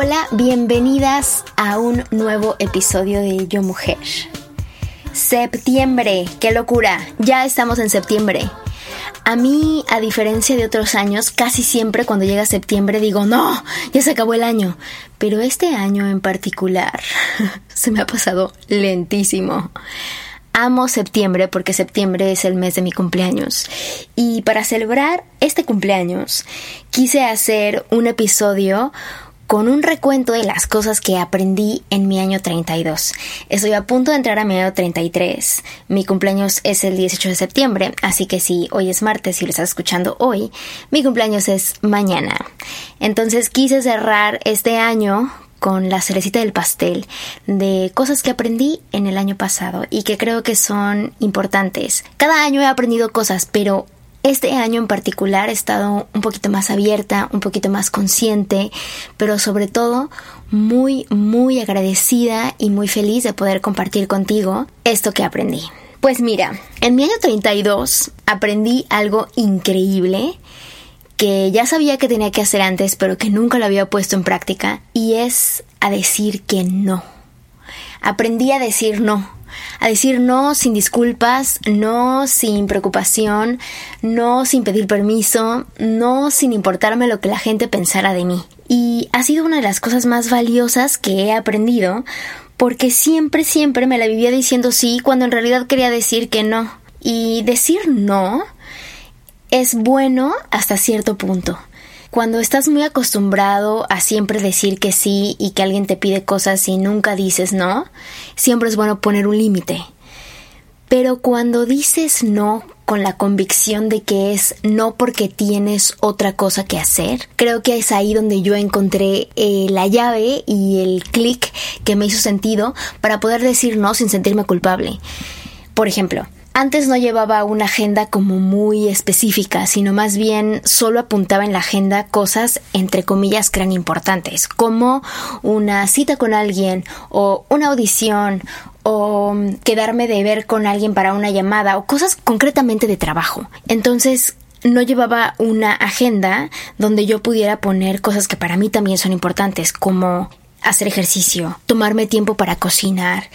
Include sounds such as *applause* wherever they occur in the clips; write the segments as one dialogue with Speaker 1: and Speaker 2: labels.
Speaker 1: Hola, bienvenidas a un nuevo episodio de Yo Mujer. Septiembre, qué locura, ya estamos en septiembre. A mí, a diferencia de otros años, casi siempre cuando llega septiembre digo, no, ya se acabó el año. Pero este año en particular *laughs* se me ha pasado lentísimo. Amo septiembre porque septiembre es el mes de mi cumpleaños. Y para celebrar este cumpleaños, quise hacer un episodio con un recuento de las cosas que aprendí en mi año 32. Estoy a punto de entrar a mi año 33. Mi cumpleaños es el 18 de septiembre, así que si hoy es martes y lo estás escuchando hoy, mi cumpleaños es mañana. Entonces quise cerrar este año con la cerecita del pastel de cosas que aprendí en el año pasado y que creo que son importantes. Cada año he aprendido cosas, pero este año en particular he estado un poquito más abierta, un poquito más consciente, pero sobre todo muy, muy agradecida y muy feliz de poder compartir contigo esto que aprendí. Pues mira, en mi año 32 aprendí algo increíble que ya sabía que tenía que hacer antes, pero que nunca lo había puesto en práctica, y es a decir que no. Aprendí a decir no a decir no sin disculpas, no sin preocupación, no sin pedir permiso, no sin importarme lo que la gente pensara de mí. Y ha sido una de las cosas más valiosas que he aprendido porque siempre, siempre me la vivía diciendo sí cuando en realidad quería decir que no. Y decir no es bueno hasta cierto punto. Cuando estás muy acostumbrado a siempre decir que sí y que alguien te pide cosas y nunca dices no, siempre es bueno poner un límite. Pero cuando dices no con la convicción de que es no porque tienes otra cosa que hacer, creo que es ahí donde yo encontré eh, la llave y el clic que me hizo sentido para poder decir no sin sentirme culpable. Por ejemplo, antes no llevaba una agenda como muy específica, sino más bien solo apuntaba en la agenda cosas entre comillas que eran importantes, como una cita con alguien o una audición o quedarme de ver con alguien para una llamada o cosas concretamente de trabajo. Entonces, no llevaba una agenda donde yo pudiera poner cosas que para mí también son importantes, como hacer ejercicio, tomarme tiempo para cocinar,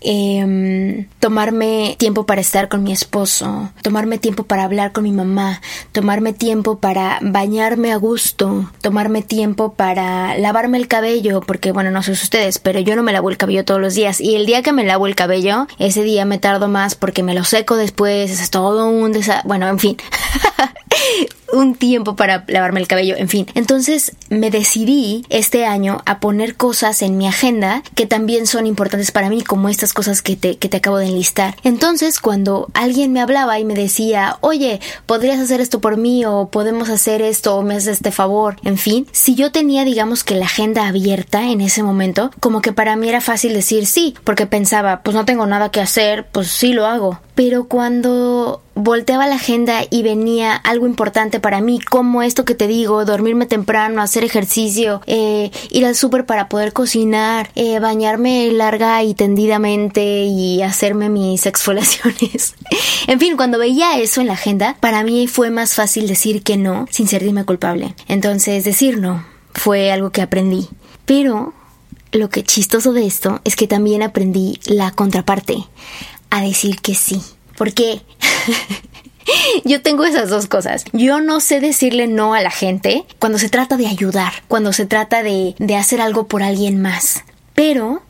Speaker 1: eh, tomarme tiempo para estar con mi esposo, tomarme tiempo para hablar con mi mamá, tomarme tiempo para bañarme a gusto, tomarme tiempo para lavarme el cabello, porque bueno, no sé ustedes, pero yo no me lavo el cabello todos los días y el día que me lavo el cabello, ese día me tardo más porque me lo seco después, es todo un desa bueno, en fin. *laughs* un tiempo para lavarme el cabello, en fin. Entonces me decidí este año a poner cosas en mi agenda que también son importantes para mí, como estas cosas que te, que te acabo de enlistar. Entonces cuando alguien me hablaba y me decía, oye, ¿podrías hacer esto por mí? o podemos hacer esto o me haces este favor, en fin, si yo tenía digamos que la agenda abierta en ese momento, como que para mí era fácil decir sí, porque pensaba, pues no tengo nada que hacer, pues sí lo hago. Pero cuando volteaba la agenda y venía algo importante para mí, como esto que te digo, dormirme temprano, hacer ejercicio, eh, ir al súper para poder cocinar, eh, bañarme larga y tendidamente y hacerme mis *laughs* exfoliaciones. en fin, cuando veía eso en la agenda, para mí fue más fácil decir que no sin sentirme culpable. Entonces, decir no fue algo que aprendí. Pero lo que chistoso de esto es que también aprendí la contraparte a decir que sí. ¿Por qué? *laughs* Yo tengo esas dos cosas. Yo no sé decirle no a la gente cuando se trata de ayudar, cuando se trata de, de hacer algo por alguien más. Pero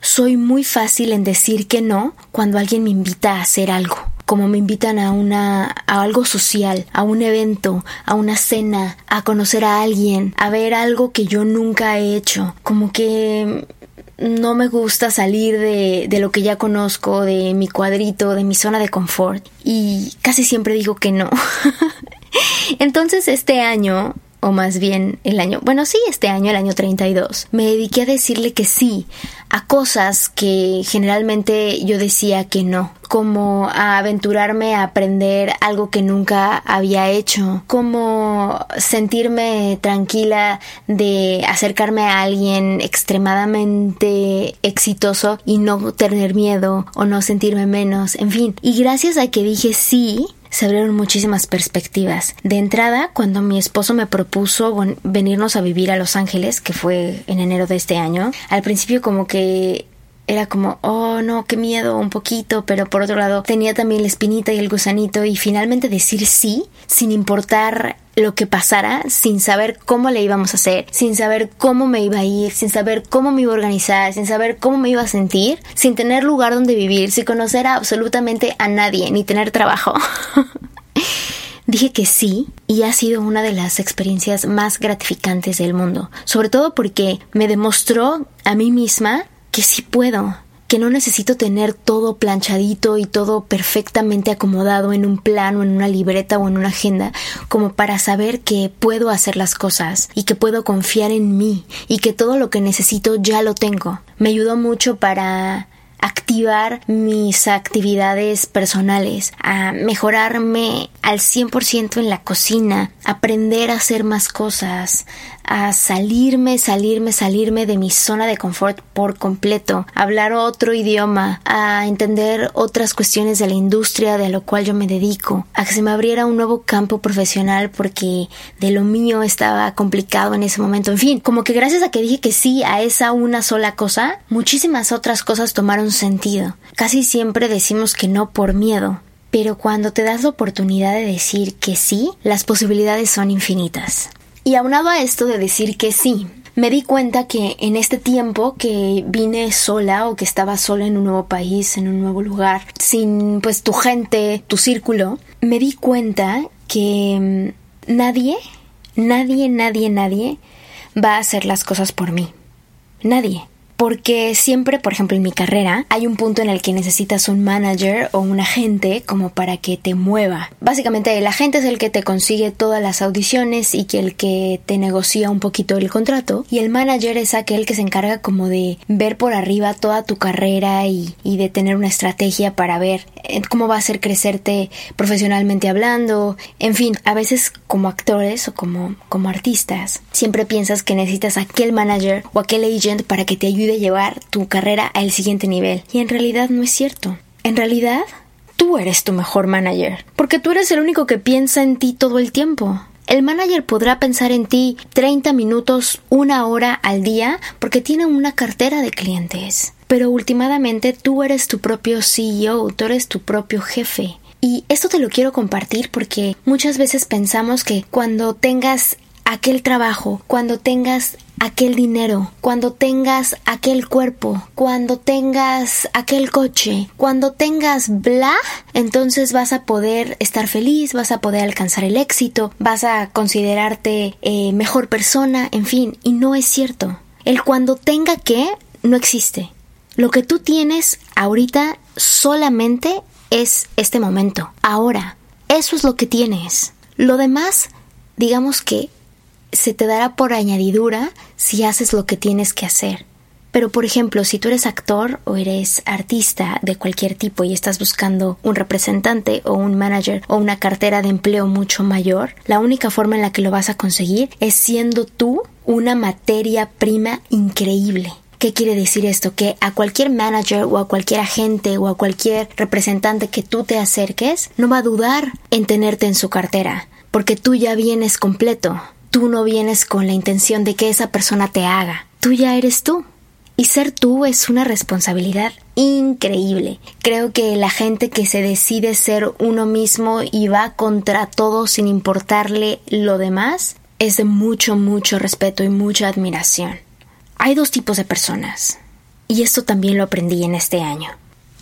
Speaker 1: soy muy fácil en decir que no cuando alguien me invita a hacer algo como me invitan a una a algo social, a un evento, a una cena, a conocer a alguien, a ver algo que yo nunca he hecho, como que no me gusta salir de, de, lo que ya conozco, de mi cuadrito, de mi zona de confort. Y casi siempre digo que no. *laughs* Entonces este año o más bien el año, bueno, sí, este año, el año 32, me dediqué a decirle que sí a cosas que generalmente yo decía que no, como a aventurarme a aprender algo que nunca había hecho, como sentirme tranquila de acercarme a alguien extremadamente exitoso y no tener miedo o no sentirme menos, en fin. Y gracias a que dije sí, se abrieron muchísimas perspectivas. De entrada, cuando mi esposo me propuso venirnos a vivir a Los Ángeles, que fue en enero de este año, al principio como que era como, oh no, qué miedo, un poquito, pero por otro lado tenía también la espinita y el gusanito y finalmente decir sí, sin importar lo que pasara, sin saber cómo le íbamos a hacer, sin saber cómo me iba a ir, sin saber cómo me iba a organizar, sin saber cómo me iba a sentir, sin tener lugar donde vivir, sin conocer absolutamente a nadie, ni tener trabajo. *laughs* Dije que sí y ha sido una de las experiencias más gratificantes del mundo, sobre todo porque me demostró a mí misma que sí puedo, que no necesito tener todo planchadito y todo perfectamente acomodado en un plano, en una libreta o en una agenda, como para saber que puedo hacer las cosas y que puedo confiar en mí y que todo lo que necesito ya lo tengo. Me ayudó mucho para activar mis actividades personales, a mejorarme al 100% en la cocina, aprender a hacer más cosas, a salirme, salirme, salirme de mi zona de confort por completo, hablar otro idioma, a entender otras cuestiones de la industria de lo cual yo me dedico, a que se me abriera un nuevo campo profesional porque de lo mío estaba complicado en ese momento. En fin, como que gracias a que dije que sí a esa una sola cosa, muchísimas otras cosas tomaron sentido. Casi siempre decimos que no por miedo, pero cuando te das la oportunidad de decir que sí, las posibilidades son infinitas. Y aunado a esto de decir que sí, me di cuenta que en este tiempo que vine sola o que estaba sola en un nuevo país, en un nuevo lugar, sin pues tu gente, tu círculo, me di cuenta que mm, nadie, nadie, nadie, nadie va a hacer las cosas por mí. Nadie porque siempre, por ejemplo, en mi carrera, hay un punto en el que necesitas un manager o un agente como para que te mueva. Básicamente, el agente es el que te consigue todas las audiciones y que el que te negocia un poquito el contrato, y el manager es aquel que se encarga como de ver por arriba toda tu carrera y, de tener una estrategia para ver eh, cómo va a hacer crecerte profesionalmente hablando. En fin, a veces como actores o como, como artistas, siempre piensas que necesitas aquel manager o aquel agent para que te ayude llevar tu carrera al siguiente nivel. Y en realidad no es cierto. En realidad, tú eres tu mejor manager, porque tú eres el único que piensa en ti todo el tiempo. El manager podrá pensar en ti 30 minutos, una hora al día, porque tiene una cartera de clientes. Pero últimamente tú eres tu propio CEO, tú eres tu propio jefe. Y esto te lo quiero compartir porque muchas veces pensamos que cuando tengas aquel trabajo, cuando tengas aquel dinero, cuando tengas aquel cuerpo, cuando tengas aquel coche, cuando tengas bla, entonces vas a poder estar feliz, vas a poder alcanzar el éxito, vas a considerarte eh, mejor persona, en fin, y no es cierto. El cuando tenga que no existe. Lo que tú tienes ahorita solamente es este momento, ahora. Eso es lo que tienes. Lo demás, digamos que se te dará por añadidura si haces lo que tienes que hacer. Pero por ejemplo, si tú eres actor o eres artista de cualquier tipo y estás buscando un representante o un manager o una cartera de empleo mucho mayor, la única forma en la que lo vas a conseguir es siendo tú una materia prima increíble. ¿Qué quiere decir esto? Que a cualquier manager o a cualquier agente o a cualquier representante que tú te acerques, no va a dudar en tenerte en su cartera, porque tú ya vienes completo, Tú no vienes con la intención de que esa persona te haga. Tú ya eres tú. Y ser tú es una responsabilidad increíble. Creo que la gente que se decide ser uno mismo y va contra todo sin importarle lo demás es de mucho, mucho respeto y mucha admiración. Hay dos tipos de personas. Y esto también lo aprendí en este año.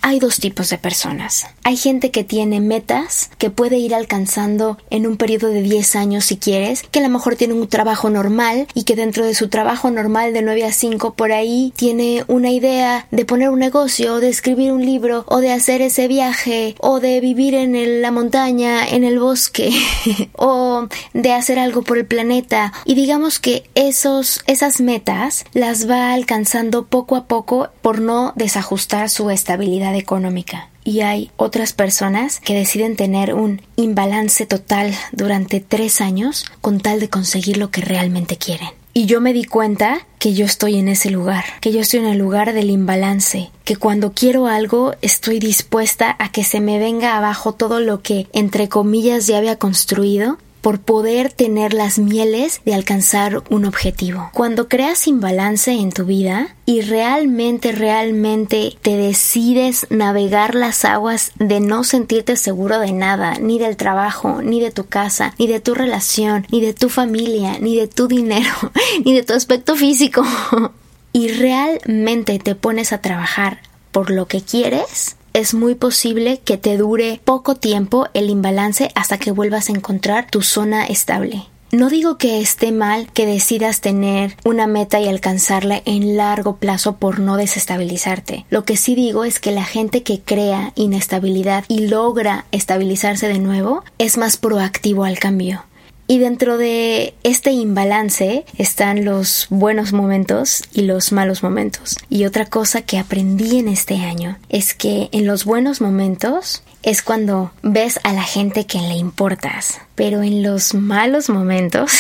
Speaker 1: Hay dos tipos de personas. Hay gente que tiene metas que puede ir alcanzando en un periodo de 10 años si quieres, que a lo mejor tiene un trabajo normal y que dentro de su trabajo normal de 9 a 5 por ahí tiene una idea de poner un negocio, de escribir un libro o de hacer ese viaje o de vivir en la montaña, en el bosque *laughs* o de hacer algo por el planeta y digamos que esos esas metas las va alcanzando poco a poco por no desajustar su estabilidad económica. Y hay otras personas que deciden tener un imbalance total durante tres años con tal de conseguir lo que realmente quieren. Y yo me di cuenta que yo estoy en ese lugar, que yo estoy en el lugar del imbalance, que cuando quiero algo estoy dispuesta a que se me venga abajo todo lo que entre comillas ya había construido por poder tener las mieles de alcanzar un objetivo. Cuando creas imbalance en tu vida y realmente, realmente te decides navegar las aguas de no sentirte seguro de nada, ni del trabajo, ni de tu casa, ni de tu relación, ni de tu familia, ni de tu dinero, *laughs* ni de tu aspecto físico, *laughs* y realmente te pones a trabajar por lo que quieres, es muy posible que te dure poco tiempo el imbalance hasta que vuelvas a encontrar tu zona estable. No digo que esté mal que decidas tener una meta y alcanzarla en largo plazo por no desestabilizarte. Lo que sí digo es que la gente que crea inestabilidad y logra estabilizarse de nuevo es más proactivo al cambio. Y dentro de este imbalance están los buenos momentos y los malos momentos. Y otra cosa que aprendí en este año es que en los buenos momentos es cuando ves a la gente que le importas. Pero en los malos momentos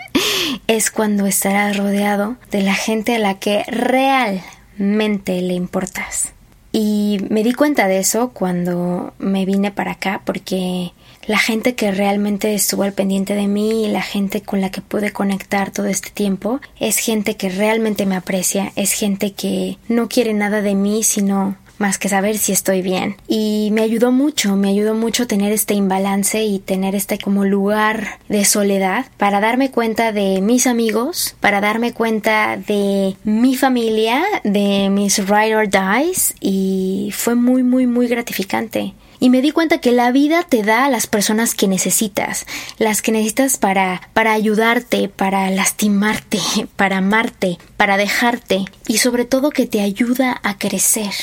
Speaker 1: *laughs* es cuando estarás rodeado de la gente a la que realmente le importas. Y me di cuenta de eso cuando me vine para acá porque la gente que realmente estuvo al pendiente de mí y la gente con la que pude conectar todo este tiempo es gente que realmente me aprecia, es gente que no quiere nada de mí sino más que saber si estoy bien. Y me ayudó mucho, me ayudó mucho tener este imbalance y tener este como lugar de soledad para darme cuenta de mis amigos, para darme cuenta de mi familia, de mis ride or dies y fue muy muy muy gratificante y me di cuenta que la vida te da a las personas que necesitas, las que necesitas para para ayudarte, para lastimarte, *laughs* para amarte, para dejarte y sobre todo que te ayuda a crecer.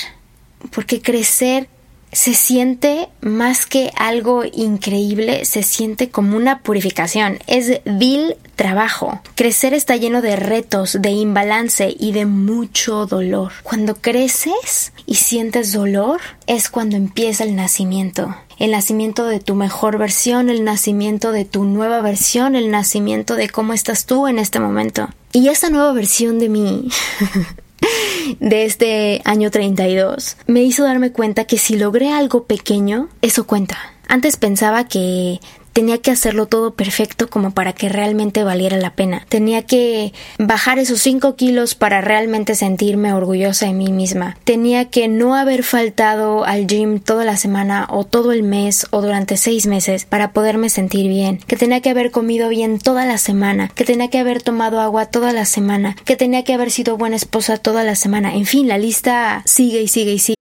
Speaker 1: Porque crecer se siente más que algo increíble, se siente como una purificación. Es vil trabajo. Crecer está lleno de retos, de imbalance y de mucho dolor. Cuando creces y sientes dolor es cuando empieza el nacimiento. El nacimiento de tu mejor versión, el nacimiento de tu nueva versión, el nacimiento de cómo estás tú en este momento. Y esa nueva versión de mí *laughs* de este año 32 me hizo darme cuenta que si logré algo pequeño, eso cuenta. Antes pensaba que tenía que hacerlo todo perfecto como para que realmente valiera la pena. Tenía que bajar esos 5 kilos para realmente sentirme orgullosa de mí misma. Tenía que no haber faltado al gym toda la semana o todo el mes o durante 6 meses para poderme sentir bien. Que tenía que haber comido bien toda la semana. Que tenía que haber tomado agua toda la semana. Que tenía que haber sido buena esposa toda la semana. En fin, la lista sigue y sigue y sigue.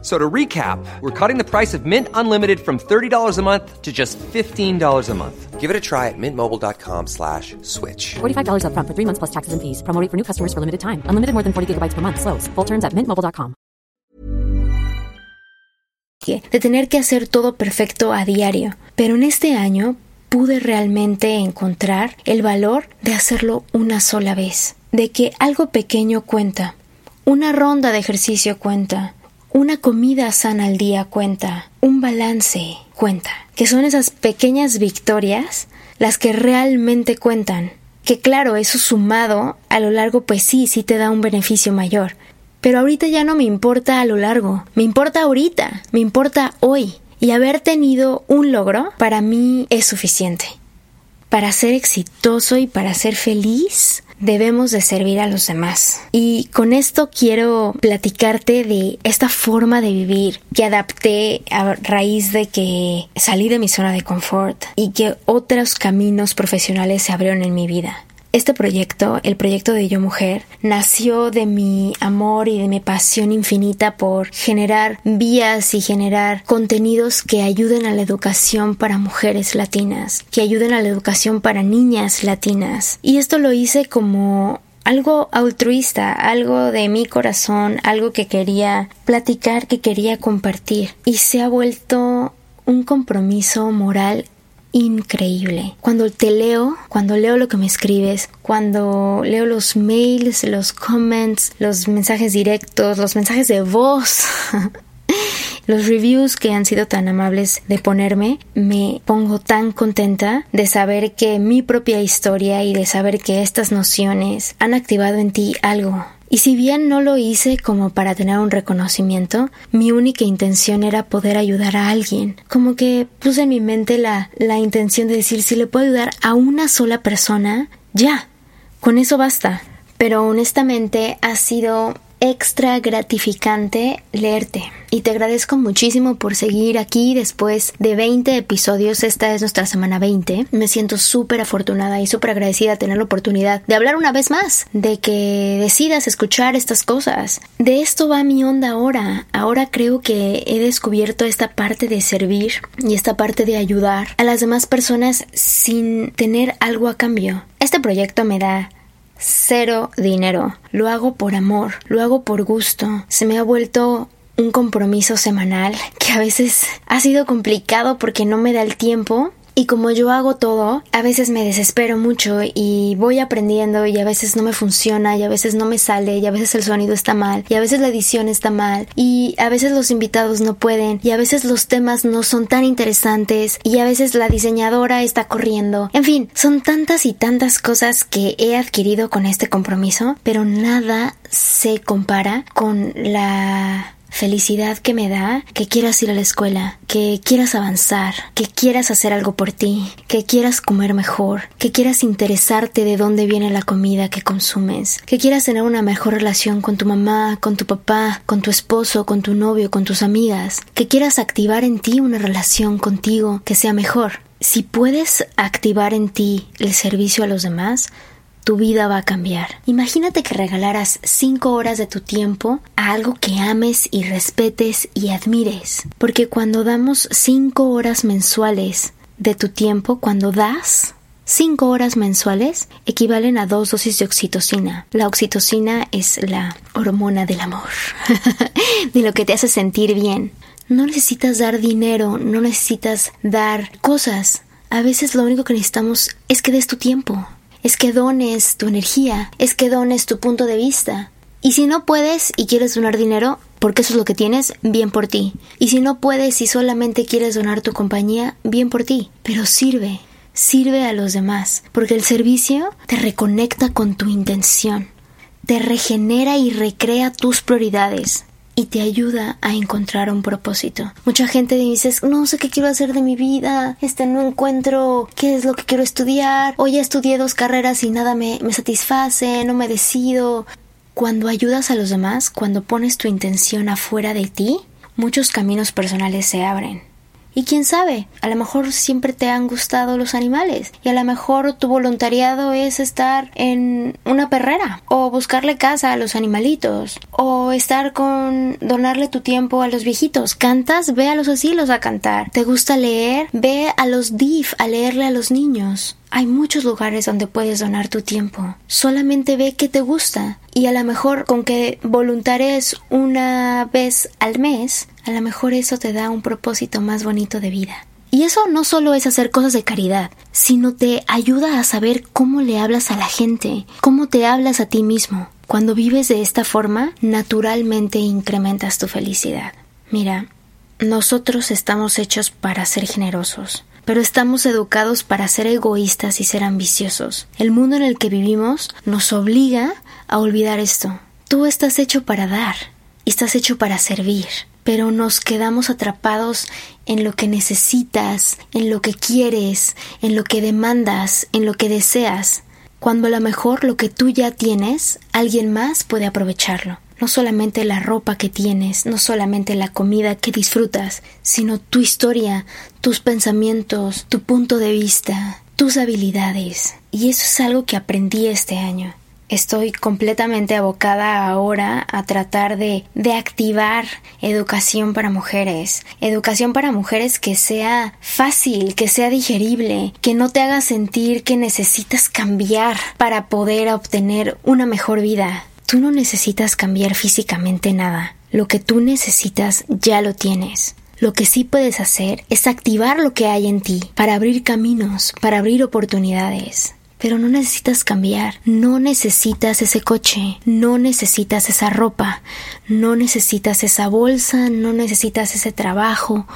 Speaker 2: So to recap, we're cutting the price of Mint Unlimited from $30 a month to just $15 a month. Give it a try at mintmobile.com slash switch.
Speaker 3: $45 up front for three months plus taxes and fees. Promo for new customers for limited time. Unlimited more than 40 gigabytes per month. Slows. Full terms at mintmobile.com.
Speaker 1: De tener que hacer todo perfecto a diario. Pero en este año pude realmente encontrar el valor de hacerlo una sola vez. De que algo pequeño cuenta. Una ronda de ejercicio cuenta una comida sana al día cuenta, un balance cuenta, que son esas pequeñas victorias las que realmente cuentan, Que claro, eso sumado a lo largo pues sí, sí te da un beneficio mayor. Pero ahorita ya no me importa a lo largo, me importa ahorita, me importa hoy. Y haber tenido un logro para mí es suficiente. Para ser exitoso y para ser feliz, debemos de servir a los demás. Y con esto quiero platicarte de esta forma de vivir que adapté a raíz de que salí de mi zona de confort y que otros caminos profesionales se abrieron en mi vida. Este proyecto, el proyecto de Yo Mujer, nació de mi amor y de mi pasión infinita por generar vías y generar contenidos que ayuden a la educación para mujeres latinas, que ayuden a la educación para niñas latinas. Y esto lo hice como algo altruista, algo de mi corazón, algo que quería platicar, que quería compartir. Y se ha vuelto un compromiso moral increíble. Cuando te leo, cuando leo lo que me escribes, cuando leo los mails, los comments, los mensajes directos, los mensajes de voz, *laughs* los reviews que han sido tan amables de ponerme, me pongo tan contenta de saber que mi propia historia y de saber que estas nociones han activado en ti algo, y si bien no lo hice como para tener un reconocimiento, mi única intención era poder ayudar a alguien. Como que puse en mi mente la, la intención de decir si le puedo ayudar a una sola persona, ya, con eso basta. Pero honestamente ha sido extra gratificante leerte. Y te agradezco muchísimo por seguir aquí después de 20 episodios. Esta es nuestra semana 20. Me siento súper afortunada y súper agradecida de tener la oportunidad de hablar una vez más, de que decidas escuchar estas cosas. De esto va mi onda ahora. Ahora creo que he descubierto esta parte de servir y esta parte de ayudar a las demás personas sin tener algo a cambio. Este proyecto me da cero dinero. Lo hago por amor, lo hago por gusto. Se me ha vuelto un compromiso semanal que a veces ha sido complicado porque no me da el tiempo y como yo hago todo, a veces me desespero mucho y voy aprendiendo y a veces no me funciona y a veces no me sale y a veces el sonido está mal y a veces la edición está mal y a veces los invitados no pueden y a veces los temas no son tan interesantes y a veces la diseñadora está corriendo. En fin, son tantas y tantas cosas que he adquirido con este compromiso, pero nada se compara con la felicidad que me da que quieras ir a la escuela, que quieras avanzar, que quieras hacer algo por ti, que quieras comer mejor, que quieras interesarte de dónde viene la comida que consumes, que quieras tener una mejor relación con tu mamá, con tu papá, con tu esposo, con tu novio, con tus amigas, que quieras activar en ti una relación contigo que sea mejor. Si puedes activar en ti el servicio a los demás, tu vida va a cambiar. Imagínate que regalaras cinco horas de tu tiempo a algo que ames y respetes y admires. Porque cuando damos cinco horas mensuales de tu tiempo, cuando das, cinco horas mensuales equivalen a dos dosis de oxitocina. La oxitocina es la hormona del amor, *laughs* de lo que te hace sentir bien. No necesitas dar dinero, no necesitas dar cosas. A veces lo único que necesitamos es que des tu tiempo, es que dones tu energía, es que dones tu punto de vista. Y si no puedes y quieres donar dinero, porque eso es lo que tienes, bien por ti. Y si no puedes y solamente quieres donar tu compañía, bien por ti. Pero sirve, sirve a los demás, porque el servicio te reconecta con tu intención, te regenera y recrea tus prioridades y te ayuda a encontrar un propósito. Mucha gente dice, no sé qué quiero hacer de mi vida, este no encuentro qué es lo que quiero estudiar, o ya estudié dos carreras y nada me, me satisface, no me decido. Cuando ayudas a los demás, cuando pones tu intención afuera de ti, muchos caminos personales se abren. Y quién sabe, a lo mejor siempre te han gustado los animales y a lo mejor tu voluntariado es estar en una perrera o buscarle casa a los animalitos o estar con donarle tu tiempo a los viejitos. ¿Cantas? Ve a los asilos a cantar. ¿Te gusta leer? Ve a los DIF a leerle a los niños. Hay muchos lugares donde puedes donar tu tiempo. Solamente ve qué te gusta. Y a lo mejor con que voluntares una vez al mes, a lo mejor eso te da un propósito más bonito de vida. Y eso no solo es hacer cosas de caridad, sino te ayuda a saber cómo le hablas a la gente, cómo te hablas a ti mismo. Cuando vives de esta forma, naturalmente incrementas tu felicidad. Mira, nosotros estamos hechos para ser generosos, pero estamos educados para ser egoístas y ser ambiciosos. El mundo en el que vivimos nos obliga a olvidar esto. Tú estás hecho para dar y estás hecho para servir pero nos quedamos atrapados en lo que necesitas, en lo que quieres, en lo que demandas, en lo que deseas, cuando a lo mejor lo que tú ya tienes, alguien más puede aprovecharlo. No solamente la ropa que tienes, no solamente la comida que disfrutas, sino tu historia, tus pensamientos, tu punto de vista, tus habilidades. Y eso es algo que aprendí este año estoy completamente abocada ahora a tratar de, de, activar educación para mujeres. Educación para mujeres que sea fácil, que sea digerible, que no te haga sentir que necesitas cambiar para poder obtener una mejor vida. Tú no necesitas cambiar físicamente nada. Lo que tú necesitas ya lo tienes. Lo que sí puedes hacer es activar lo que hay en ti para abrir caminos, para abrir oportunidades. Pero no necesitas cambiar, no necesitas ese coche, no necesitas esa ropa, no necesitas esa bolsa, no necesitas ese trabajo,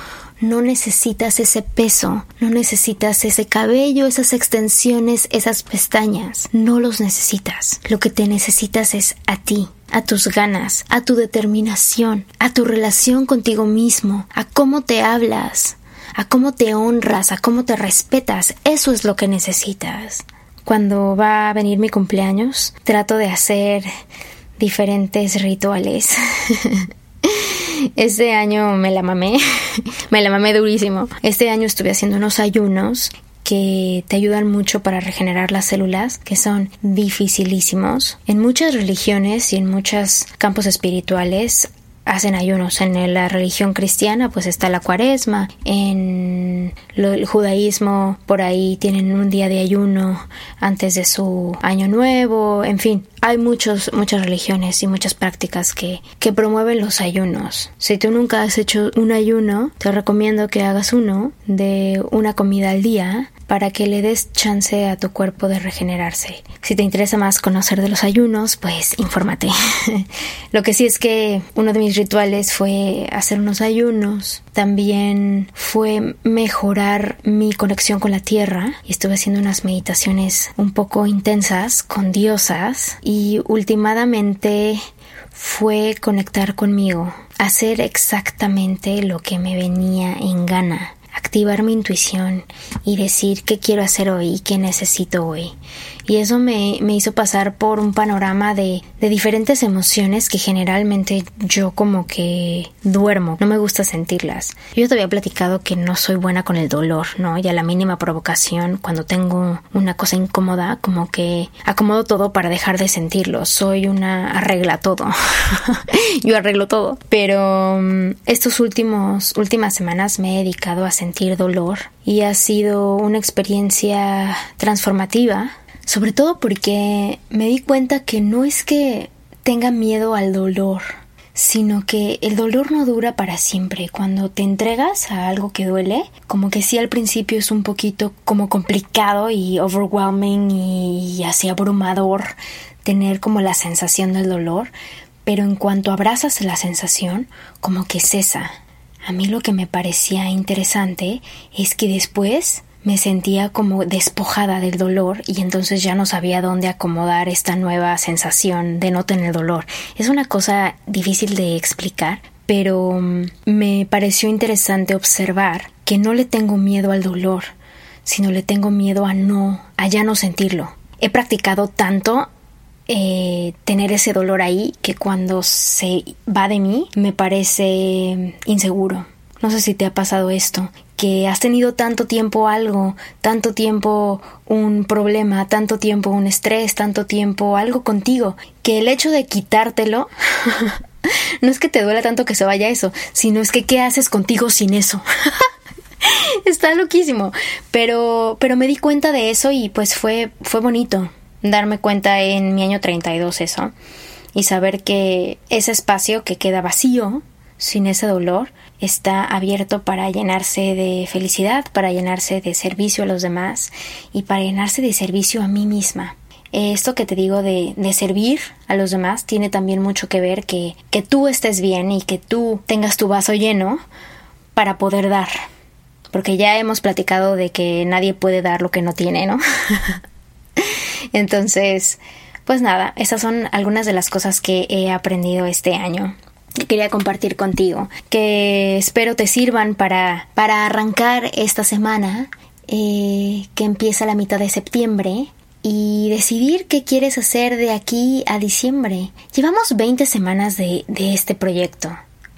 Speaker 1: no necesitas ese peso, no necesitas ese cabello, esas extensiones, esas pestañas, no los necesitas. Lo que te necesitas es a ti, a tus ganas, a tu determinación, a tu relación contigo mismo, a cómo te hablas, a cómo te honras, a cómo te respetas. Eso es lo que necesitas cuando va a venir mi cumpleaños, trato de hacer diferentes rituales. *laughs* Este año me la mamé, *laughs* me la mamé durísimo. Este año estuve haciendo unos ayunos que te ayudan mucho para regenerar las células, que son dificilísimos. En muchas religiones y en muchos campos espirituales hacen ayunos. En la religión cristiana pues está la cuaresma, en el judaísmo por ahí tienen un día de ayuno antes de su año nuevo, en fin, hay muchos, muchas religiones y muchas prácticas que, que promueven los ayunos. Si tú nunca has hecho un ayuno, te recomiendo que hagas uno de una comida al día para que le des chance a tu cuerpo de regenerarse. Si te interesa más conocer de los ayunos, pues infórmate. *laughs* Lo que sí es que uno de mis rituales fue hacer unos ayunos. También fue mejorar mi conexión con la tierra estuve haciendo unas meditaciones un poco intensas con diosas y últimamente fue conectar conmigo, hacer exactamente lo que me venía en gana activar mi intuición y decir qué quiero hacer hoy y qué necesito hoy y eso me, me hizo pasar por un panorama de, de, diferentes emociones que generalmente yo como que duermo, no me gusta sentirlas. Yo te había platicado que no soy buena con el dolor, ¿no? Y a la mínima provocación, cuando tengo una cosa incómoda, como que acomodo todo para dejar de sentirlo. Soy una arregla todo. *laughs* yo arreglo todo. Pero um, estos últimos, últimas semanas me he dedicado a sentir dolor y ha sido una experiencia transformativa sobre todo porque me di cuenta que no es que tenga miedo al dolor, sino que el dolor no dura para siempre. Cuando te entregas a algo que duele, como que sí al principio es un poquito como complicado y overwhelming y así abrumador tener como la sensación del dolor, pero en cuanto abrazas la sensación, como que cesa. A mí lo que me parecía interesante es que después me sentía como despojada del dolor y entonces ya no sabía dónde acomodar esta nueva sensación de no tener dolor. Es una cosa difícil de explicar, pero mm, me pareció interesante observar que no le tengo miedo al dolor, sino le tengo miedo a no, a ya no sentirlo. He practicado tanto eh, tener ese dolor ahí que cuando se va de mí me parece inseguro. No sé si te ha pasado esto, que has tenido tanto tiempo algo, tanto tiempo un problema, tanto tiempo un estrés, tanto tiempo algo contigo, que el hecho de quitártelo *laughs* no es que te duela tanto que se vaya eso, sino es que qué haces contigo sin eso. *laughs* Está loquísimo, pero pero me di cuenta de eso y pues fue fue bonito darme cuenta en mi año 32 eso y saber que ese espacio que queda vacío sin ese dolor, está abierto para llenarse de felicidad, para llenarse de servicio a los demás y para llenarse de servicio a mí misma. Esto que te digo de, de servir a los demás tiene también mucho que ver que, que tú estés bien y que tú tengas tu vaso lleno para poder dar, porque ya hemos platicado de que nadie puede dar lo que no tiene, ¿no? *laughs* Entonces, pues nada, esas son algunas de las cosas que he aprendido este año que quería compartir contigo, que espero te sirvan para, para arrancar esta semana eh, que empieza la mitad de septiembre y decidir qué quieres hacer de aquí a diciembre. Llevamos 20 semanas de, de este proyecto.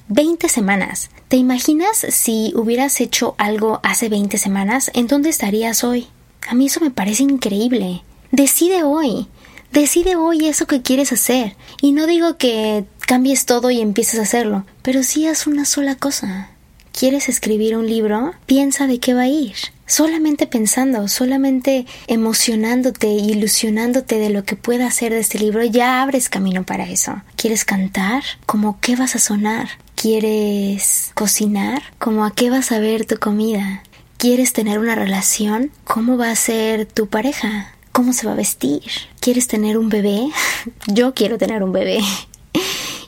Speaker 1: 20 semanas. ¿Te imaginas si hubieras hecho algo hace 20 semanas? ¿En dónde estarías hoy? A mí eso me parece increíble. Decide hoy. Decide hoy eso que quieres hacer. Y no digo que cambies todo y empieces a hacerlo, pero sí haz una sola cosa. ¿Quieres escribir un libro? Piensa de qué va a ir. Solamente pensando, solamente emocionándote, ilusionándote de lo que pueda hacer de este libro, ya abres camino para eso. ¿Quieres cantar? ¿Cómo qué vas a sonar? ¿Quieres cocinar? ¿Cómo a qué vas a ver tu comida? ¿Quieres tener una relación? ¿Cómo va a ser tu pareja? ¿Cómo se va a vestir? ¿Quieres tener un bebé? *laughs* Yo quiero tener un bebé. *laughs*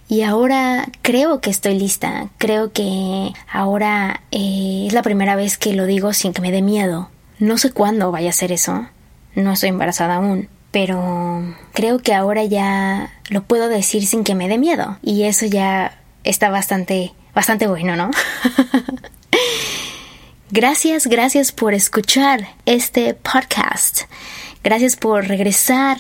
Speaker 1: Y ahora creo que estoy lista. Creo que ahora eh, es la primera vez que lo digo sin que me dé miedo. No sé cuándo vaya a ser eso. No estoy embarazada aún. Pero creo que ahora ya lo puedo decir sin que me dé miedo. Y eso ya está bastante, bastante bueno, ¿no? *laughs* gracias, gracias por escuchar este podcast. Gracias por regresar,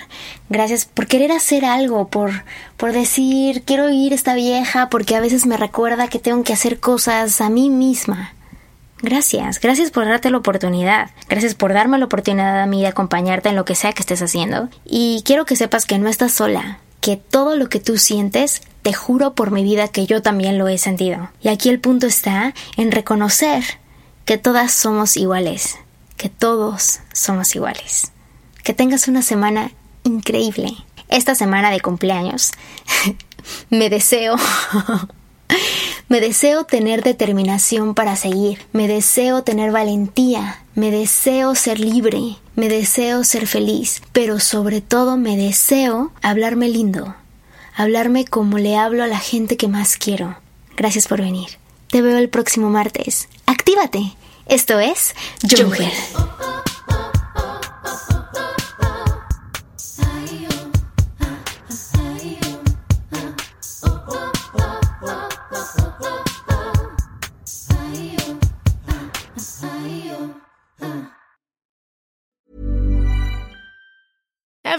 Speaker 1: gracias por querer hacer algo, por, por decir quiero ir esta vieja porque a veces me recuerda que tengo que hacer cosas a mí misma. Gracias, gracias por darte la oportunidad, gracias por darme la oportunidad a mí de acompañarte en lo que sea que estés haciendo. Y quiero que sepas que no estás sola, que todo lo que tú sientes, te juro por mi vida que yo también lo he sentido. Y aquí el punto está en reconocer que todas somos iguales, que todos somos iguales que tengas una semana increíble. Esta semana de cumpleaños *laughs* me deseo *laughs* me deseo tener determinación para seguir, me deseo tener valentía, me deseo ser libre, me deseo ser feliz, pero sobre todo me deseo hablarme lindo, hablarme como le hablo a la gente que más quiero. Gracias por venir. Te veo el próximo martes. Actívate. Esto es Jungle.